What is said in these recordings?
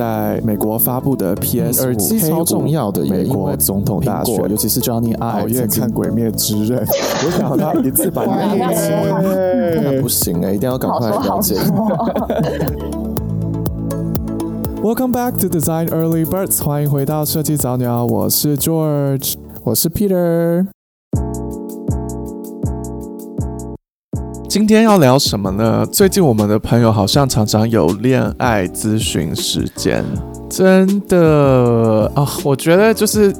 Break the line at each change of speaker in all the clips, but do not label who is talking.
在美国发布的 PS
耳机超重要的，
美国总统大选，
尤其是 Johnny Ive
熬夜看《鬼灭之刃》，我想他一次把那个
那不行哎、欸，一定要赶快了解。
Welcome back to Design Early Birds，欢迎回到设计早鸟，我是 George，
我是 Peter。
今天要聊什么呢？最近我们的朋友好像常常有恋爱咨询时间，
真的啊、我觉得就是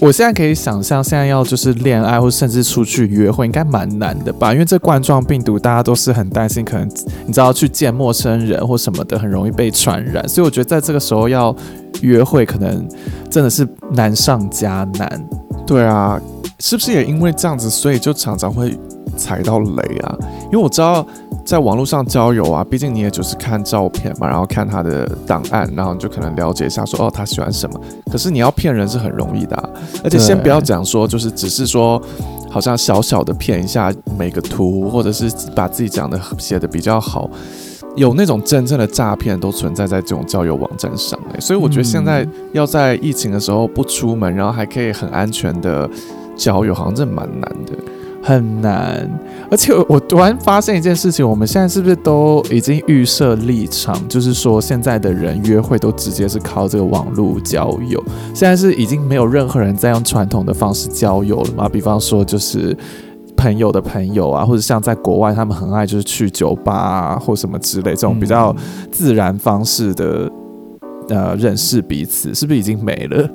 我现在可以想象，现在要就是恋爱或甚至出去约会，应该蛮难的吧？因为这冠状病毒，大家都是很担心，可能你知道去见陌生人或什么的，很容易被传染。所以我觉得在这个时候要约会，可能真的是难上加难。
对啊，是不是也因为这样子，所以就常常会踩到雷啊，因为我知道在网络上交友啊，毕竟你也就是看照片嘛，然后看他的档案，然后你就可能了解一下说哦，他喜欢什么。可是你要骗人是很容易的，而且先不要讲说就是只是说好像小小的骗一下每个图，或者是把自己讲的写的比较好，有那种真正的诈骗都存在在这种交友网站上欸。所以我觉得现在要在疫情的时候不出门，然后还可以很安全的交友，好像真蛮难的。
很难，而且我突然发现一件事情，我们现在是不是都已经预设立场，就是说现在的人约会都直接是靠这个网络交友，现在是已经没有任何人在用传统的方式交友了吗？比方说就是朋友的朋友啊，或者像在国外他们很爱就是去酒吧啊，或什么之类这种比较自然方式的呃认识彼此，是不是已经没了？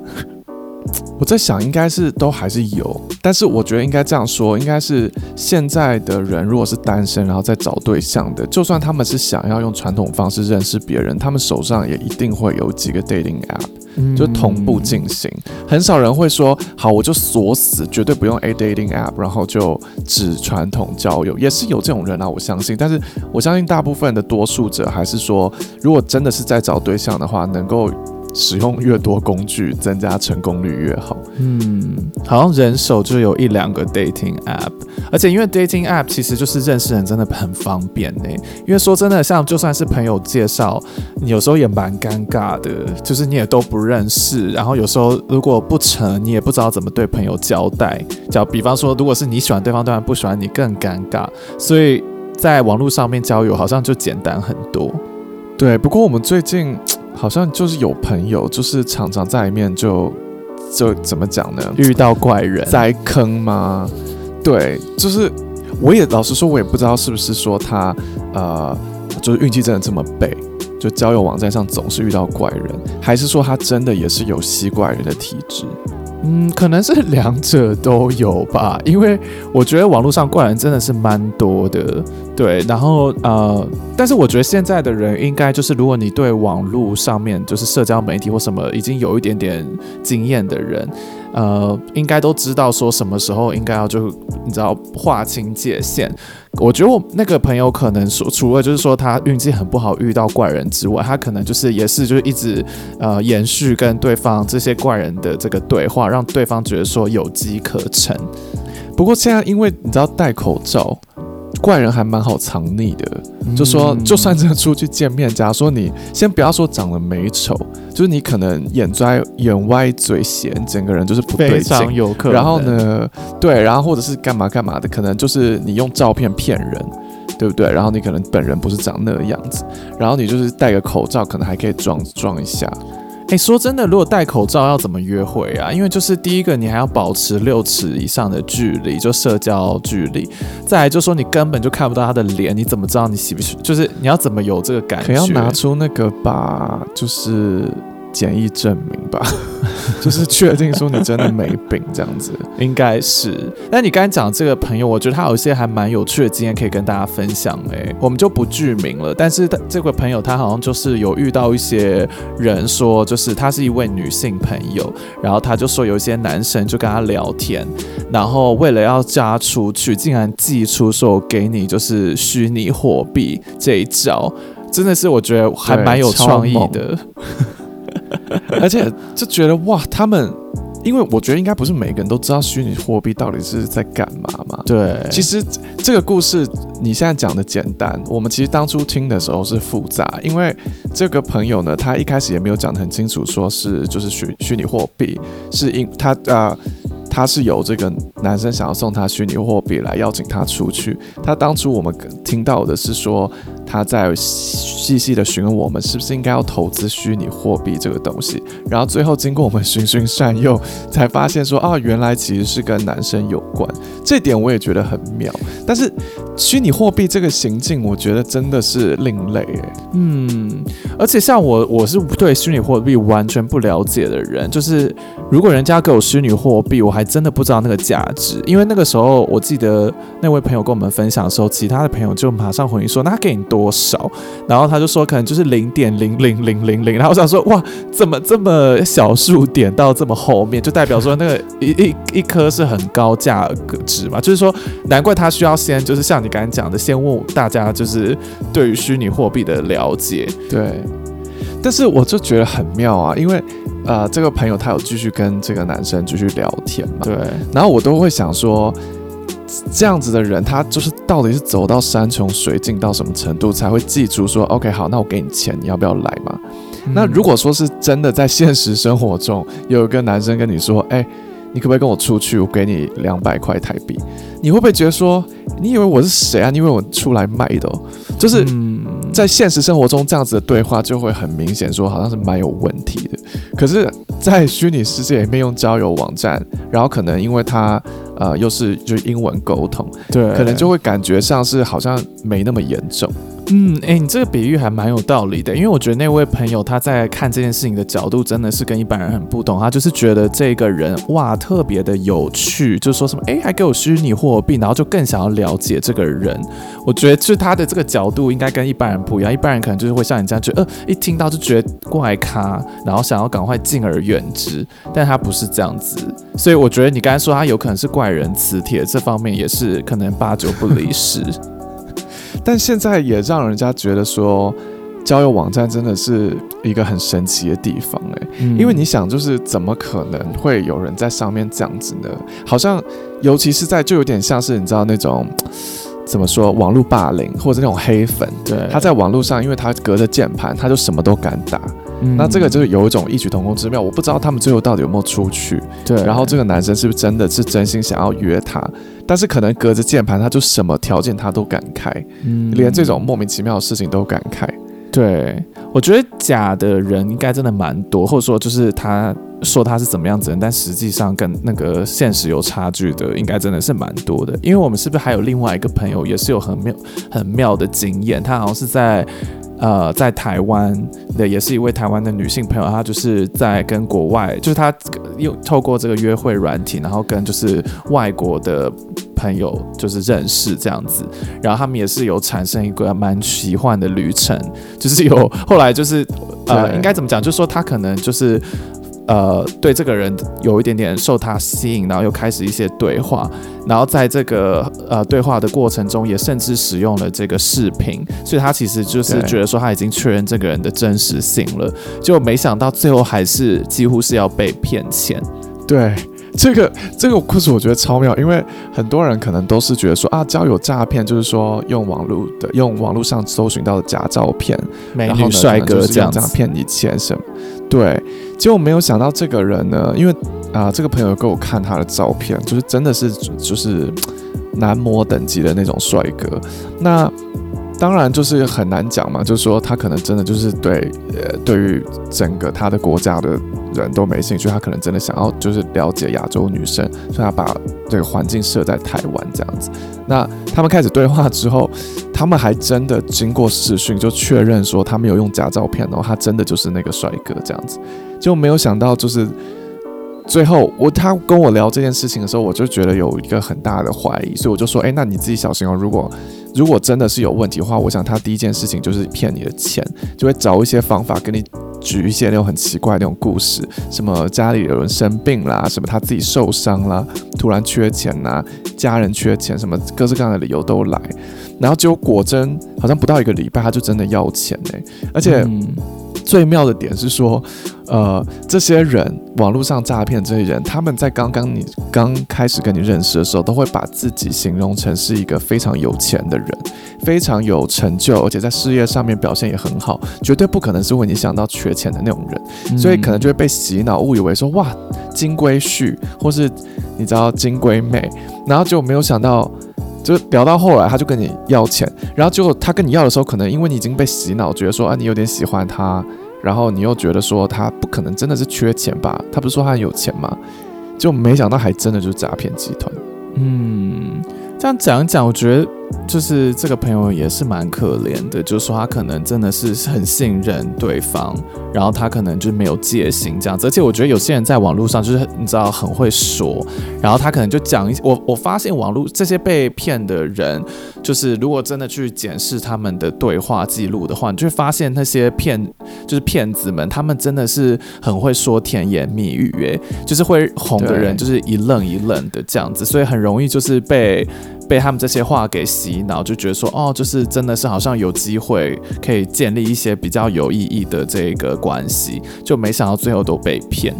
我在想，应该是都还是有，但是我觉得应该这样说，应该是现在的人如果是单身，然后在找对象的，就算他们是想要用传统方式认识别人，他们手上也一定会有几个 dating app，就同步进行。很少人会说，好，我就锁死，绝对不用 a dating app，然后就只传统交友，也是有这种人啊，我相信。但是我相信大部分的多数者还是说，如果真的是在找对象的话，能够。使用越多工具，增加成功率越好。
嗯，好像人手就有一两个 dating app，而且因为 dating app 其实就是认识人真的很方便呢。因为说真的，像就算是朋友介绍，你有时候也蛮尴尬的，就是你也都不认识，然后有时候如果不成，你也不知道怎么对朋友交代。就比方说，如果是你喜欢对方，对方不喜欢你，更尴尬。所以在网络上面交友好像就简单很多。
对，不过我们最近。好像就是有朋友，就是常常在里面就就怎么讲呢？
遇到怪人
栽坑吗？对，就是我也老实说，我也不知道是不是说他呃，就是运气真的这么背，就交友网站上总是遇到怪人，还是说他真的也是有吸怪人的体质？
嗯，可能是两者都有吧，因为我觉得网络上怪人真的是蛮多的，对。然后呃，但是我觉得现在的人应该就是，如果你对网络上面就是社交媒体或什么已经有一点点经验的人。呃，应该都知道说什么时候应该要就你知道划清界限。我觉得我那个朋友可能说，除了就是说他运气很不好遇到怪人之外，他可能就是也是就是一直呃延续跟对方这些怪人的这个对话，让对方觉得说有机可乘。
不过现在因为你知道戴口罩。怪人还蛮好藏匿的，就说就算真的出去见面，假如说你先不要说长得美丑，就是你可能眼歪眼歪嘴斜，整个人就是不对劲。然后呢，对，然后或者是干嘛干嘛的，可能就是你用照片骗人，对不对？然后你可能本人不是长那个样子，然后你就是戴个口罩，可能还可以装装一下。
哎，说真的，如果戴口罩要怎么约会啊？因为就是第一个，你还要保持六尺以上的距离，就社交距离；再来就说你根本就看不到他的脸，你怎么知道你喜不喜？就是你要怎么有这个感觉？
可要拿出那个吧，就是。简易证明吧，就是确定说你真的没病这样子，
应该是。那你刚才讲这个朋友，我觉得他有一些还蛮有趣的经验可以跟大家分享诶、欸，我们就不具名了。但是他这个朋友他好像就是有遇到一些人说，就是他是一位女性朋友，然后他就说有一些男生就跟他聊天，然后为了要加出去，竟然寄出说给你就是虚拟货币这一招，真的是我觉得还蛮有创意的。
而且就觉得哇，他们因为我觉得应该不是每个人都知道虚拟货币到底是在干嘛嘛。
对，
其实这个故事你现在讲的简单，我们其实当初听的时候是复杂，因为这个朋友呢，他一开始也没有讲得很清楚，说是就是虚虚拟货币，是因他啊。呃他是有这个男生想要送他虚拟货币来邀请他出去。他当初我们听到的是说他在细细的询问我们是不是应该要投资虚拟货币这个东西。然后最后经过我们循循善诱，才发现说啊，原来其实是跟男生有关。这点我也觉得很妙。但是虚拟货币这个行径，我觉得真的是另类。
嗯，而且像我，我是对虚拟货币完全不了解的人，就是如果人家给我虚拟货币，我还。真的不知道那个价值，因为那个时候我记得那位朋友跟我们分享的时候，其他的朋友就马上回应说：“那给你多少？”然后他就说：“可能就是零点零零零零零。”然后我想说：“哇，怎么这么小数点到这么后面，就代表说那个一 一一颗是很高价格值嘛？就是说，难怪他需要先就是像你刚才讲的，先问大家就是对于虚拟货币的了解。
对，但是我就觉得很妙啊，因为。呃，这个朋友他有继续跟这个男生继续聊天嘛？
对。
然后我都会想说，这样子的人，他就是到底是走到山穷水尽到什么程度才会记住说，OK，好，那我给你钱，你要不要来嘛？嗯。那如果说是真的在现实生活中有一个男生跟你说，哎，你可不可以跟我出去？我给你两百块台币，你会不会觉得说，你以为我是谁啊？你以为我出来卖的哦？就是。嗯在现实生活中，这样子的对话就会很明显，说好像是蛮有问题的。可是，在虚拟世界里面用交友网站，然后可能因为它呃又是就英文沟通，
对，
可能就会感觉上是好像没那么严重。
嗯，哎、你这个比喻还蛮有道理的，因为我觉得那位朋友他在看这件事情的角度真的是跟一般人很不同，他就是觉得这个人哇特别的有趣，就说什么哎、还给我虚拟货币，然后就更想要了解这个人。我觉得就他的这个角度应该跟一般人不一样，一般人可能就是会像你这样，就呃一听到就觉得怪咖，然后想要赶快敬而远之，但他不是这样子，所以我觉得你刚才说他有可能是怪人磁铁，这方面也是可能八九不离十。
但现在也让人家觉得说，交友网站真的是一个很神奇的地方哎、欸，嗯、因为你想，就是怎么可能会有人在上面这样子呢？好像，尤其是在就有点像是你知道那种怎么说，网络霸凌或者那种黑粉，
对，
他在网络上，因为他隔着键盘，他就什么都敢打。嗯、那这个就是有一种异曲同工之妙，我不知道他们最后到底有没有出去。
对，
然后这个男生是不是真的是真心想要约她？但是可能隔着键盘，他就什么条件他都敢开，嗯，连这种莫名其妙的事情都敢开。
对，我觉得假的人应该真的蛮多，或者说就是他说他是怎么样子的，但实际上跟那个现实有差距的，应该真的是蛮多的。因为我们是不是还有另外一个朋友，也是有很妙很妙的经验？他好像是在。呃，在台湾的也是一位台湾的女性朋友，她就是在跟国外，就是她又透过这个约会软体，然后跟就是外国的朋友就是认识这样子，然后他们也是有产生一个蛮奇幻的旅程，就是有后来就是呃，应该怎么讲，就是说他可能就是。呃，对这个人有一点点受他吸引，然后又开始一些对话，然后在这个呃对话的过程中，也甚至使用了这个视频，所以他其实就是觉得说他已经确认这个人的真实性了，就没想到最后还是几乎是要被骗钱。
对，这个这个故事我觉得超妙，因为很多人可能都是觉得说啊，交友诈骗就是说用网络的用网络上搜寻到的假照片，
美女帅哥这样
这样骗你钱什么，对。结果没有想到这个人呢，因为啊、这个朋友给我看他的照片，就是真的是就是男模等级的那种帅哥。那当然就是很难讲嘛，就是说他可能真的就是对呃，对于整个他的国家的人都没兴趣，他可能真的想要就是了解亚洲女生，所以他把这个环境设在台湾这样子。那他们开始对话之后，他们还真的经过视讯就确认说他没有用假照片哦，他真的就是那个帅哥这样子。就没有想到，就是最后我他跟我聊这件事情的时候，我就觉得有一个很大的怀疑，所以我就说，哎，那你自己小心哦。如果如果真的是有问题的话，我想他第一件事情就是骗你的钱，就会找一些方法跟你举一些那种很奇怪的那种故事，什么家里有人生病啦，什么他自己受伤啦，突然缺钱呐，家人缺钱，什么各式各样的理由都来，然后结果果真好像不到一个礼拜，他就真的要钱呢，而且。嗯最妙的点是说，呃，这些人网络上诈骗这些人，他们在刚刚你刚开始跟你认识的时候，都会把自己形容成是一个非常有钱的人，非常有成就，而且在事业上面表现也很好，绝对不可能是为你想到缺钱的那种人，嗯、所以可能就会被洗脑，误以为说哇，金龟婿，或是你知道金龟妹，然后就没有想到。就聊到后来，他就跟你要钱，然后结果他跟你要的时候，可能因为你已经被洗脑，觉得说啊，你有点喜欢他，然后你又觉得说他不可能真的是缺钱吧？他不是说他很有钱吗？就没想到还真的就是诈骗集团。嗯，这样讲一讲，我觉得。就是这个朋友也是蛮可怜的，就是说他可能真的是很信任对方，然后他可能就没有戒心这样子。而且我觉得有些人在网络上就是你知道很会说，然后他可能就讲一些。我我发现网络这些被骗的人，就是如果真的去检视他们的对话记录的话，你就会发现那些骗就是骗子们，他们真的是很会说甜言蜜语，诶，就是会哄的人就是一愣一愣的这样子，所以很容易就是被。被他们这些话给洗脑，就觉得说哦，就是真的是好像有机会可以建立一些比较有意义的这个关系，就没想到最后都被骗。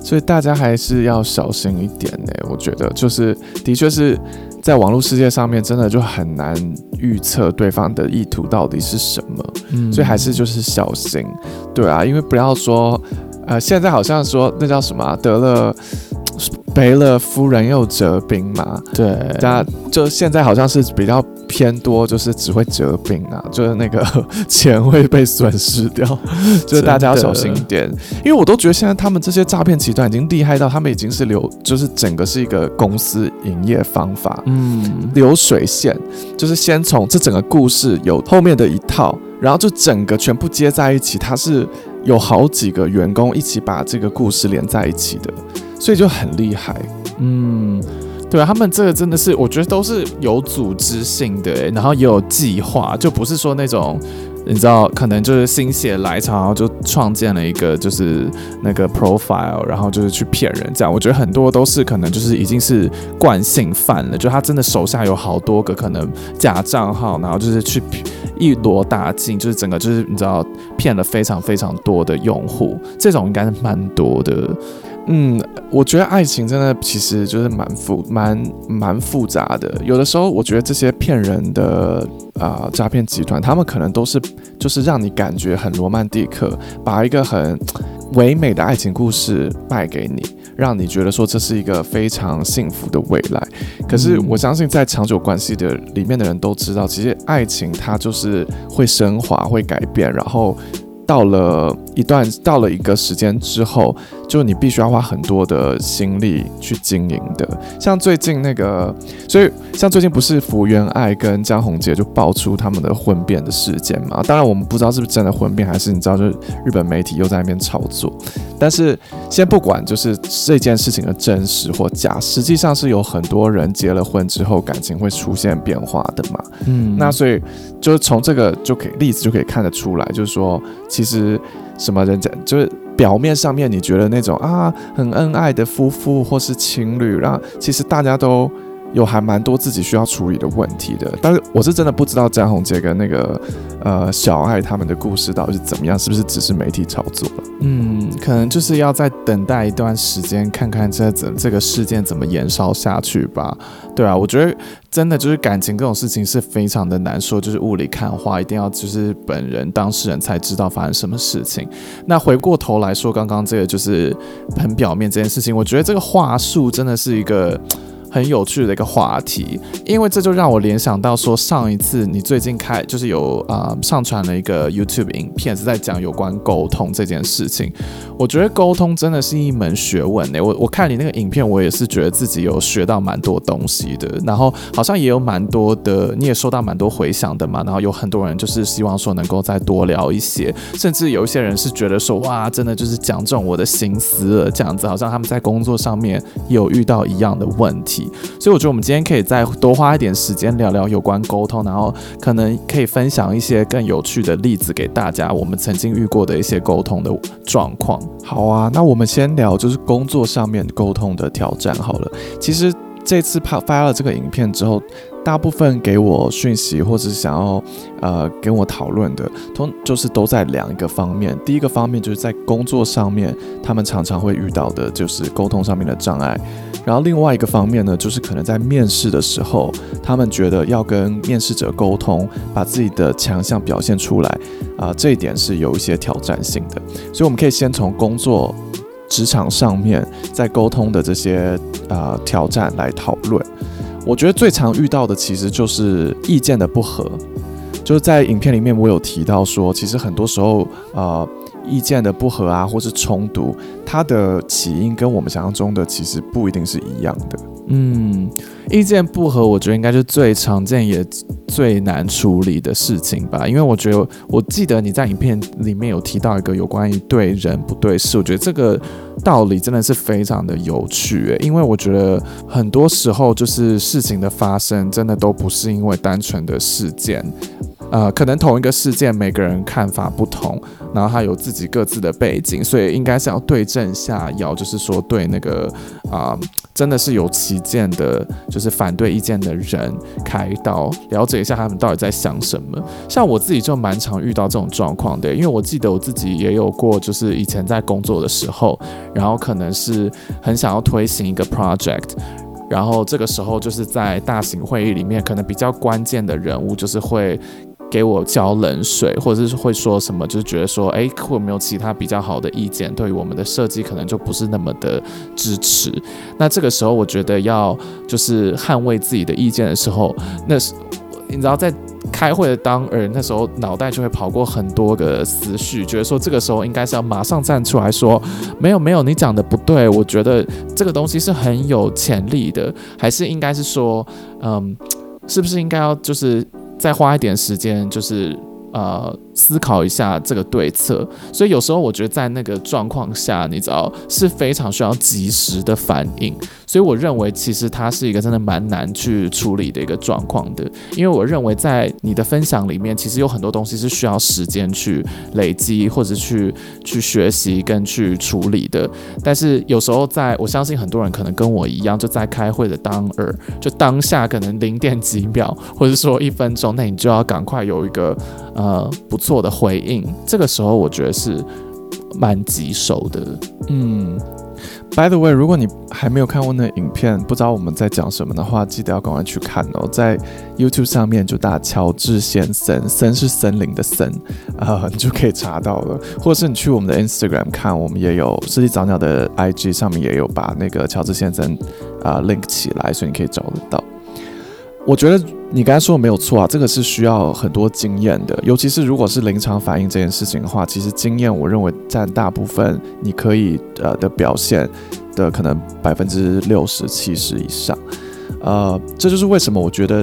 所以大家还是要小心一点呢。我觉得就是的确是在网络世界上面，真的就很难预测对方的意图到底是什么。嗯，所以还是就是小心，对啊，因为不要说呃，现在好像说那叫什么啊，得了。赔了夫人又折兵嘛，对，大家就现在好像是比较偏多，就是只会折兵啊，就是那个 钱会被损失掉，就是大家要小心一点，因为我都觉得现在他们这些诈骗集团已经厉害到，他们已经是流，就是整个是一个公司营业方法，嗯，流水线，就是先从这整个故事有后面的一套，然后就整个全部接在一起，它是有好几个员工一起把这个故事连在一起的。所以就很厉害，嗯，对啊，他们这个真的是，我觉得都是有组织性的，然后也有计划，就不是说那种，你知道，可能就是心血来潮，然后就创建了一个就是那个 profile，然后就是去骗人这样。我觉得很多都是可能就是已经是惯性犯了，就他真的手下有好多个可能假账号，然后就是去一罗打尽，就是整个就是你知道骗了非常非常多的用户，这种应该是蛮多的。嗯，我觉得爱情真的其实就是蛮复蛮蛮复杂的。有的时候，我觉得这些骗人的啊诈骗集团，他们可能都是就是让你感觉很罗曼蒂克，把一个很唯美的爱情故事卖给你，让你觉得说这是一个非常幸福的未来。可是我相信，在长久关系的里面的人都知道，其实爱情它就是会升华、会改变，然后。到了一段，到了一个时间之后，就你必须要花很多的心力去经营的。像最近那个，所以像最近不是福原爱跟江宏杰就爆出他们的婚变的事件嘛？当然我们不知道是不是真的婚变，还是你知道，就是日本媒体又在那边炒作。但是先不管就是这件事情的真实或假，实际上是有很多人结了婚之后感情会出现变化的嘛。嗯，那所以就是从这个就可以例子就可以看得出来，就是说其实什么人家就是表面上面你觉得那种啊很恩爱的夫妇或是情侣，然后其实大家都。有还蛮多自己需要处理的问题的，但是我是真的不知道詹宏杰跟那个呃小爱他们的故事到底是怎么样，是不是只是媒体炒作？嗯，可能就是要再等待一段时间，看看这怎这个事件怎么延烧下去吧。对啊，我觉得真的就是感情这种事情是非常的难说，就是雾里看花，一定要就是本人当事人才知道发生什么事情。那回过头来说，刚刚这个就是很表面这件事情，我觉得这个话术真的是一个。很有趣的一个话题，因为这就让我联想到说，上一次你最近开就是有啊、上传了一个 YouTube 影片，是在讲有关沟通这件事情。我觉得沟通真的是一门学问呢，我我看你那个影片，我也是觉得自己有学到蛮多东西的。然后好像也有蛮多的，你也收到蛮多回响的嘛。然后有很多人就是希望说能够再多聊一些，甚至有一些人是觉得说哇，真的就是讲中我的心思了，这样子好像他们在工作上面有遇到一样的问题。所以我觉得我们今天可以再多花一点时间聊聊有关沟通，然后可能可以分享一些更有趣的例子给大家，我们曾经遇过的一些沟通的状况。好啊，那我们先聊就是工作上面沟通的挑战好了。其实这次拍发了这个影片之后，大部分给我讯息或者想要呃跟我讨论的，通就是都在两个方面。第一个方面就是在工作上面，他们常常会遇到的就是沟通上面的障碍。然后另外一个方面呢，就是可能在面试的时候，他们觉得要跟面试者沟通，把自己的强项表现出来啊，这一点是有一些挑战性的。所以我们可以先从工作职场上面在沟通的这些啊，挑战来讨论。我觉得最常遇到的其实就是意见的不合，就是在影片里面我有提到说，其实很多时候啊。意见的不合啊，或是冲突，它的起因跟我们想象中的其实不一定是一样的。
嗯，意见不合，我觉得应该是最常见也最难处理的事情吧。因为我觉得，我记得你在影片里面有提到一个有关于对人不对事，我觉得这个道理真的是非常的有趣。因为我觉得很多时候就是事情的发生，真的都不是因为单纯的事件。呃，可能同一个事件，每个人看法不同，然后他有自己各自的背景，所以应该是要对症下药，就是说对那个啊、真的是有歧见的，就是反对意见的人开刀，了解一下他们到底在想什么。像我自己就蛮常遇到这种状况的，因为我记得我自己也有过，就是以前在工作的时候，然后可能是很想要推行一个 project，然后这个时候就是在大型会议里面，可能比较关键的人物就是会。给我浇冷水，或者是会说什么，就是觉得说，哎，会有没有其他比较好的意见？对于我们的设计，可能就不是那么的支持。那这个时候，我觉得要就是捍卫自己的意见的时候，那是你知道，在开会的当儿，那时候脑袋就会跑过很多个思绪，觉得说这个时候应该是要马上站出来说，没有没有，你讲的不对，我觉得这个东西是很有潜力的，还是应该是说，嗯，是不是应该要就是。再花一点时间，就是呃。思考一下这个对策，所以有时候我觉得在那个状况下，你知道是非常需要及时的反应。所以我认为其实它是一个真的蛮难去处理的一个状况的，因为我认为在你的分享里面，其实有很多东西是需要时间去累积或者去去学习跟去处理的。但是有时候在我相信很多人可能跟我一样，就在开会的当儿，就当下可能零点几秒或者说一分钟，那你就要赶快有一个呃不。做的回应，这个时候我觉得是蛮棘手的。
嗯，By the way，如果你还没有看过那影片，不知道我们在讲什么的话，记得要赶快去看哦。在 YouTube 上面就打乔治先森，森是森林的森啊、呃，你 就可以查到了。或者是你去我们的 Instagram 看，我们也有设计早鸟的 IG 上面也有把那个乔治先森啊、link 起来，所以你可以找得到。我觉得你刚才说的没有错啊，这个是需要很多经验的，尤其是如果是临场反应这件事情的话，其实经验我认为占大部分，你可以呃的表现的可能百分之六十七十以上，呃，这就是为什么我觉得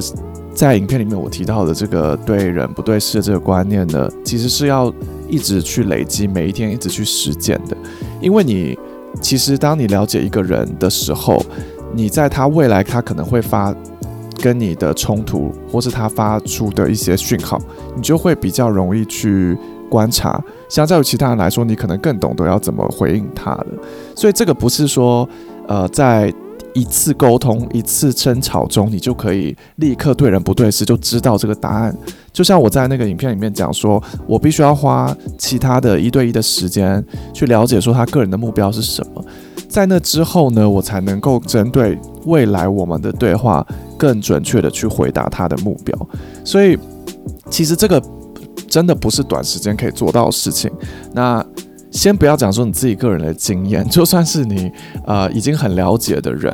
在影片里面我提到的这个对人不对事的这个观念呢，其实是要一直去累积，每一天一直去实践的，因为你其实当你了解一个人的时候，你在他未来他可能会发。跟你的冲突，或是他发出的一些讯号，你就会比较容易去观察。相较于其他人来说，你可能更懂得要怎么回应他了。所以这个不是说，呃，在一次沟通、一次争吵中，你就可以立刻对人不对事，就知道这个答案。就像我在那个影片里面讲说，我必须要花其他的一对一的时间去了解说他个人的目标是什么。在那之后呢，我才能够针对未来我们的对话，更准确的去回答他的目标。所以，其实这个真的不是短时间可以做到的事情。那先不要讲说你自己个人的经验，就算是你呃已经很了解的人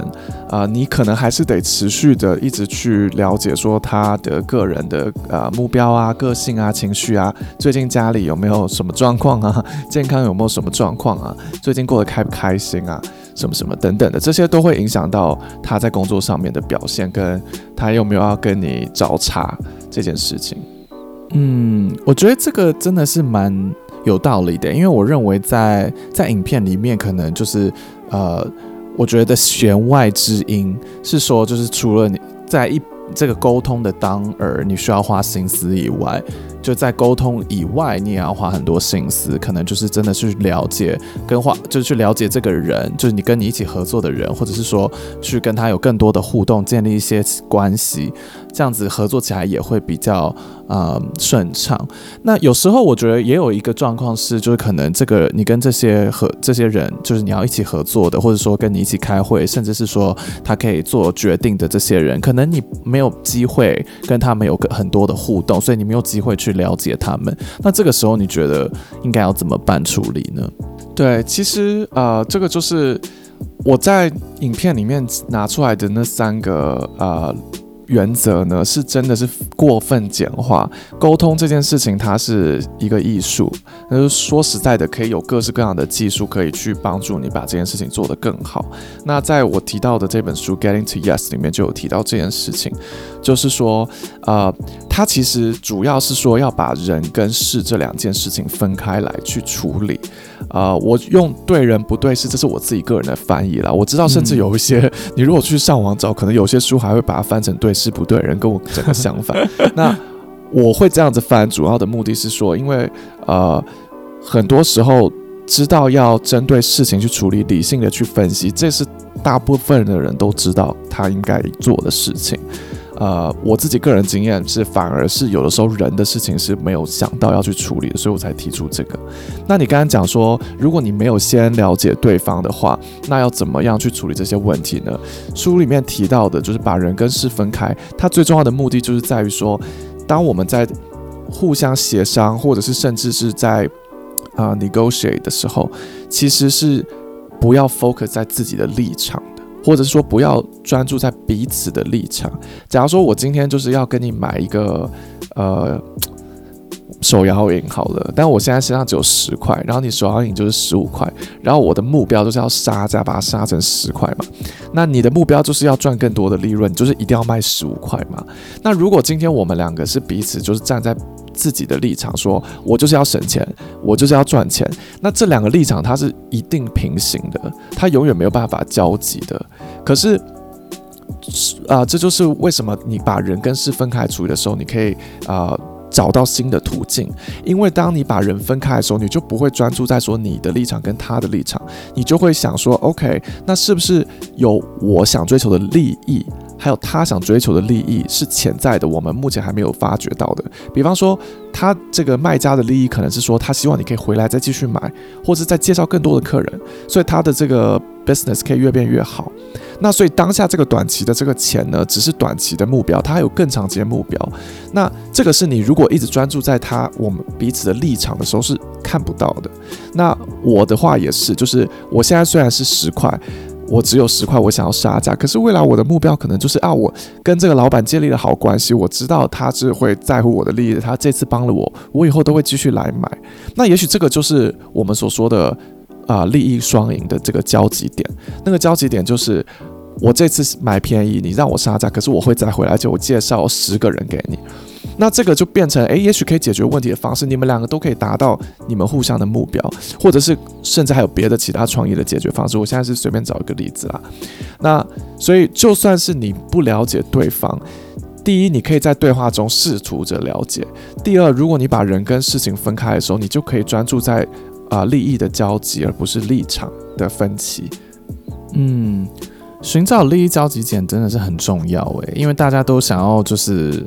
啊、呃，你可能还是得持续的一直去了解说他的个人的呃目标啊、个性啊、情绪啊，最近家里有没有什么状况啊，健康有没有什么状况啊，最近过得开不开心啊，什么什么等等的，这些都会影响到他在工作上面的表现，跟他有没有要跟你找茬这件事情。
嗯，我觉得这个真的是蛮。有道理的，因为我认为在在影片里面，可能就是呃，我觉得弦外之音是说，就是除了你在一这个沟通的当儿，你需要花心思以外，就在沟通以外，你也要花很多心思，可能就是真的去了解跟花，就是去了解这个人，就是你跟你一起合作的人，或者是说去跟他有更多的互动，建立一些关系。这样子合作起来也会比较呃顺畅。那有时候我觉得也有一个状况是，就是可能这个你跟这些和这些人，就是你要一起合作的，或者说跟你一起开会，甚至是说他可以做决定的这些人，可能你没有机会跟他们有个很多的互动，所以你没有机会去了解他们。那这个时候你觉得应该要怎么办处理呢？
对，其实呃，这个就是我在影片里面拿出来的那三个呃。原则呢，是真的是过分简化。沟通这件事情，它是一个艺术。那就说实在的，可以有各式各样的技术可以去帮助你把这件事情做得更好。那在我提到的这本书《Getting to Yes》里面就有提到这件事情，就是说，呃，它其实主要是说要把人跟事这两件事情分开来去处理。呃，我用对人不对事，这是我自己个人的翻译啦。我知道，甚至有一些 你如果去上网找，可能有些书还会把它翻成对事不对人，跟我整个相反。那我会这样子翻，主要的目的是说，因为呃，很多时候知道要针对事情去处理，理性的去分析，这是大部分的人都知道他应该做的事情。呃，我自己个人经验是，反而是有的时候人的事情是没有想到要去处理的，所以我才提出这个。那你刚刚讲说，如果你没有先了解对方的话，那要怎么样去处理这些问题呢？书里面提到的就是把人跟事分开，它最重要的目的就是在于说，当我们在互相协商，或者是甚至是在啊、negotiate 的时候，其实是不要 focus 在自己的立场。或者是说不要专注在彼此的立场。假如说我今天就是要跟你买一个呃手摇饮好了，但我现在身上只有十块，然后你手摇饮就是十五块，然后我的目标就是要杀价，把它杀成十块嘛。那你的目标就是要赚更多的利润，就是一定要卖十五块嘛。那如果今天我们两个是彼此就是站在自己的立场说，我就是要省钱，我就是要赚钱。那这两个立场它是一定平行的，它永远没有办法交集的。可是，啊、这就是为什么你把人跟事分开处理的时候，你可以啊、找到新的途径。因为当你把人分开的时候，你就不会专注在说你的立场跟他的立场，你就会想说，OK，那是不是有我想追求的利益？还有他想追求的利益是潜在的，我们目前还没有发觉到的。比方说，他这个卖家的利益可能是说，他希望你可以回来再继续买，或者再介绍更多的客人，所以他的这个 business 可以越变越好。那所以当下这个短期的这个钱呢，只是短期的目标，他还有更长期的目标。那这个是你如果一直专注在他我们彼此的立场的时候是看不到的。那我的话也是，就是我现在虽然是十块。我只有十块，我想要杀价。可是未来我的目标可能就是啊，我跟这个老板建立了好关系，我知道他是会在乎我的利益的。他这次帮了我，我以后都会继续来买。那也许这个就是我们所说的啊、利益双赢的这个交集点。那个交集点就是我这次买便宜，你让我杀价，可是我会再回来，就我介绍十个人给你。那这个就变成，诶，也许可以解决问题的方式，你们两个都可以达到你们互相的目标，或者是甚至还有别的其他创意的解决方式。我现在是随便找一个例子啦。那所以就算是你不了解对方，第一，你可以在对话中试图着了解；第二，如果你把人跟事情分开的时候，你就可以专注在啊、利益的交集，而不是立场的分歧。
嗯，寻找利益交集点真的是很重要诶，因为大家都想要就是。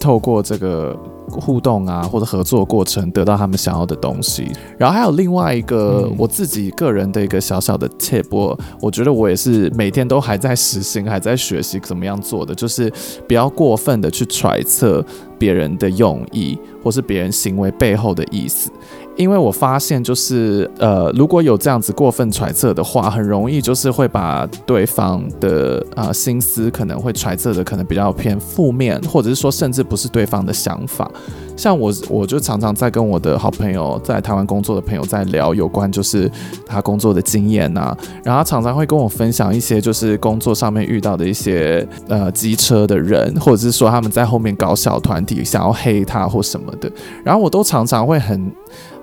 透过这个互动啊，或者合作过程，得到他们想要的东西。然后还有另外一个我自己个人的一个小小的 tip，我我觉得我也是每天都还在实行，还在学习怎么样做的，就是不要过分的去揣测别人的用意，或是别人行为背后的意思。因为我发现，就是呃，如果有这样子过分揣测的话，很容易就是会把对方的啊、心思可能会揣测的可能比较偏负面，或者是说甚至不是对方的想法。像我，我就常常在跟我的好朋友在台湾工作的朋友在聊有关就是他工作的经验呐、然后常常会跟我分享一些就是工作上面遇到的一些呃机车的人，或者是说他们在后面搞小团体想要黑他或什么的，然后我都常常会很。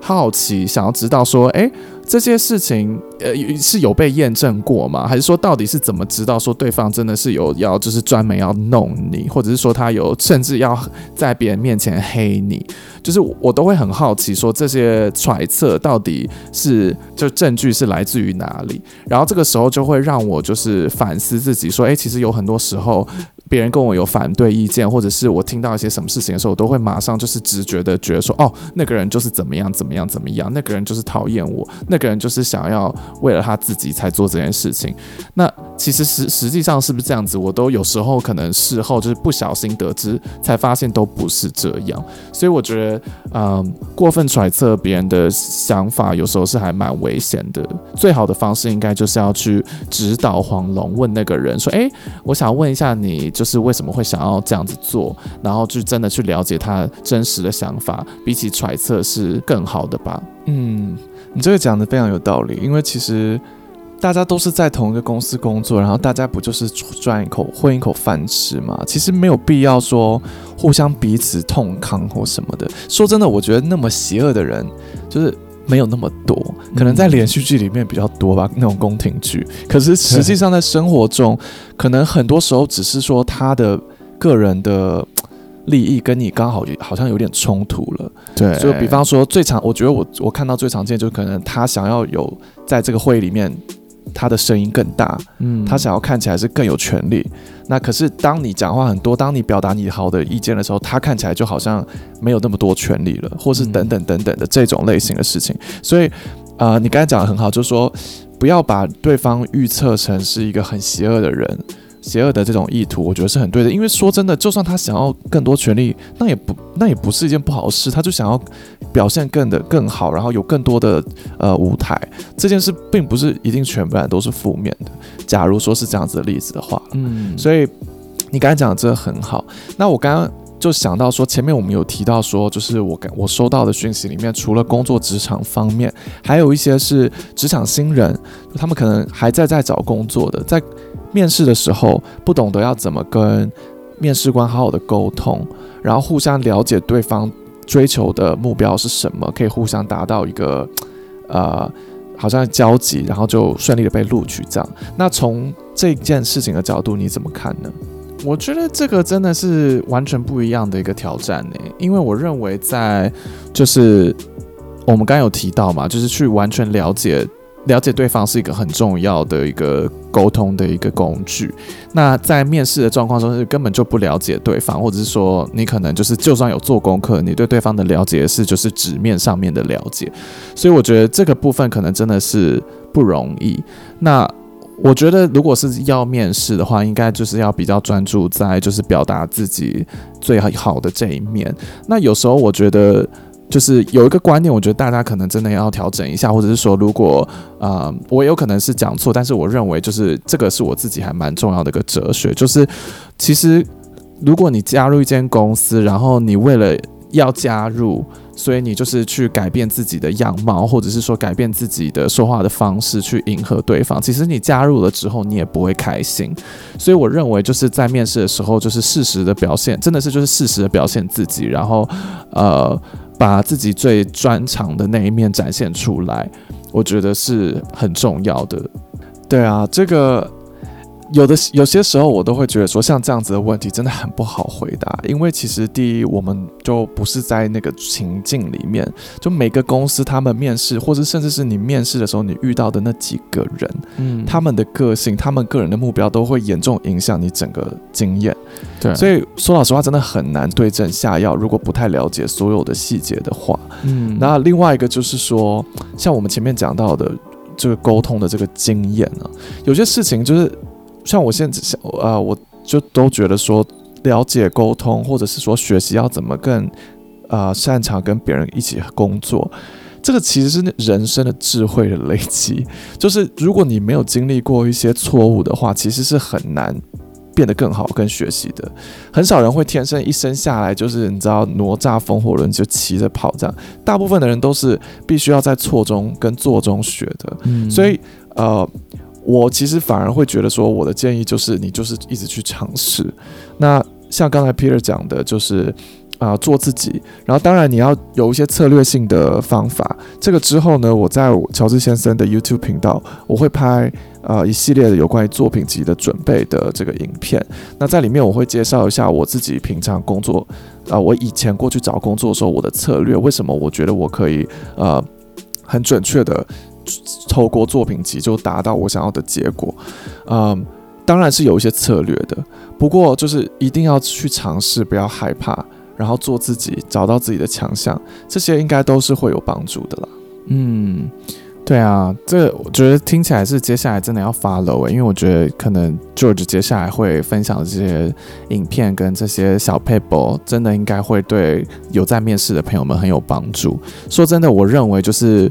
好奇，想要知道说，诶。这些事情，呃，是有被验证过吗？还是说，到底是怎么知道说对方真的是有要，就是专门要弄你，或者是说他有甚至要在别人面前黑你？就是我都会很好奇，说这些揣测到底是就证据是来自于哪里？然后这个时候就会让我就是反思自己，说，诶，其实有很多时候。别人跟我有反对意见，或者是我听到一些什么事情的时候，我都会马上就是直觉的觉得说，哦，那个人就是怎么样怎么样怎么样，那个人就是讨厌我，那个人就是想要为了他自己才做这件事情。那其实实实际上是不是这样子？我都有时候可能事后就是不小心得知，才发现都不是这样。所以我觉得，嗯，过分揣测别人的想法，有时候是还蛮危险的。最好的方式应该就是要去直捣黄龙，问那个人说，诶，我想问一下你。就是为什么会想要这样子做，然后就真的去了解他真实的想法，比起揣测是更好的吧？
嗯，你这个讲的非常有道理，因为其实大家都是在同一个公司工作，然后大家不就是赚一口混一口饭吃嘛？其实没有必要说互相彼此痛抗或什么的。说真的，我觉得那么邪恶的人就是。没有那么多，可能在连续剧里面比较多吧，那种宫廷剧。可是实际上在生活中，可能很多时候只是说他的个人的利益跟你刚好好像有点冲突了。
对，
就比方说最常，我觉得我我看到最常见就是可能他想要有在这个会里面。他的声音更大，嗯，他想要看起来是更有权力。那可是当你讲话很多，当你表达你好的意见的时候，他看起来就好像没有那么多权利了，或是等等等等的这种类型的事情。所以，呃，你刚才讲的很好，就是说不要把对方预测成是一个很邪恶的人。邪恶的这种意图，我觉得是很对的。因为说真的，就算他想要更多权利，那也不那也不是一件不好的事。他就想要表现更的更好，然后有更多的呃舞台。这件事并不是一定全部都是负面的。假如说是这样子的例子的话，嗯，所以你刚才讲的真的很好。那我刚刚就想到说，前面我们有提到说，就是我我收到的讯息里面，除了工作职场方面，还有一些是职场新人，他们可能还在在找工作的，在。面试的时候不懂得要怎么跟面试官好好的沟通，然后互相了解对方追求的目标是什么，可以互相达到一个 呃好像交集，然后就顺利的被录取这样。那从这件事情的角度你怎么看呢？
我觉得这个真的是完全不一样的一个挑战呢，因为我认为在就是我们刚刚有提到嘛，就是去完全了解。了解对方是一个很重要的一个沟通的一个工具。那在面试的状况中，是根本就不了解对方，或者是说你可能就是就算有做功课，你对对方的了解是就是纸面上面的了解。所以我觉得这个部分可能真的是不容易。那我觉得如果是要面试的话，应该就是要比较专注在就是表达自己最好的这一面。那有时候我觉得。就是有一个观念，我觉得大家可能真的要调整一下，或者是说，如果呃，我有可能是讲错，但是我认为就是这个是我自己还蛮重要的一个哲学，就是其实如果你加入一间公司，然后你为了要加入，所以你就是去改变自己的样貌，或者是说改变自己的说话的方式去迎合对方，其实你加入了之后，你也不会开心。所以我认为就是在面试的时候，就是适时的表现，真的是就是适时的表现自己，然后呃。把自己最专长的那一面展现出来，我觉得是很重要的。
对啊，这个。有的有些时候，我都会觉得说，像这样子的问题真的很不好回答，因为其实第一，我们就不是在那个情境里面，就每个公司他们面试，或者甚至是你面试的时候，你遇到的那几个人，嗯，他们的个性，他们个人的目标，都会严重影响你整个经验。
对，
所以说老实话，真的很难对症下药。如果不太了解所有的细节的话，嗯，那另外一个就是说，像我们前面讲到的这个沟通的这个经验啊，有些事情就是。像我现在想，呃，我就都觉得说，了解沟通，或者是说学习要怎么更，呃，擅长跟别人一起工作，这个其实是人生的智慧的累积。就是如果你没有经历过一些错误的话，其实是很难变得更好跟学习的。很少人会天生一生下来就是你知道哪吒风火轮就骑着跑这样，大部分的人都是必须要在错中跟做中学的。嗯，所以呃。我其实反而会觉得说，我的建议就是你就是一直去尝试。那像刚才 Peter 讲的，就是啊、做自己。然后当然你要有一些策略性的方法。这个之后呢，我在乔治先生的 YouTube 频道，我会拍呃一系列的有关于作品集的准备的这个影片。那在里面我会介绍一下我自己平常工作啊、我以前过去找工作的时候我的策略，为什么我觉得我可以呃很准确的透过作品集就达到我想要的结果。嗯、当然是有一些策略的。不过就是一定要去尝试，不要害怕，然后做自己，找到自己的强项，这些应该都是会有帮助的啦。
嗯，对啊，这、我觉得听起来是接下来真的要 follow，因为我觉得可能 George 接下来会分享的这些影片跟这些小 paper，，真的应该会对有在面试的朋友们很有帮助。说真的，我认为就是。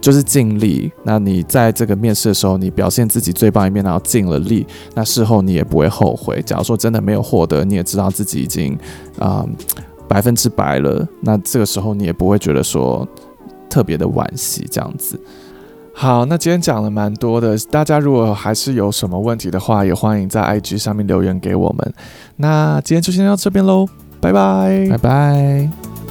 就是尽力。那你在这个面试的时候，你表现自己最棒一面，然后尽了力，那事后你也不会后悔。假如说真的没有获得，你也知道自己已经啊百分之百了，那这个时候你也不会觉得说特别的惋惜这样子。
好，那今天讲了蛮多的，大家如果还是有什么问题的话，也欢迎在 IG 上面留言给我们。那今天就先到这边喽，拜拜，
拜拜。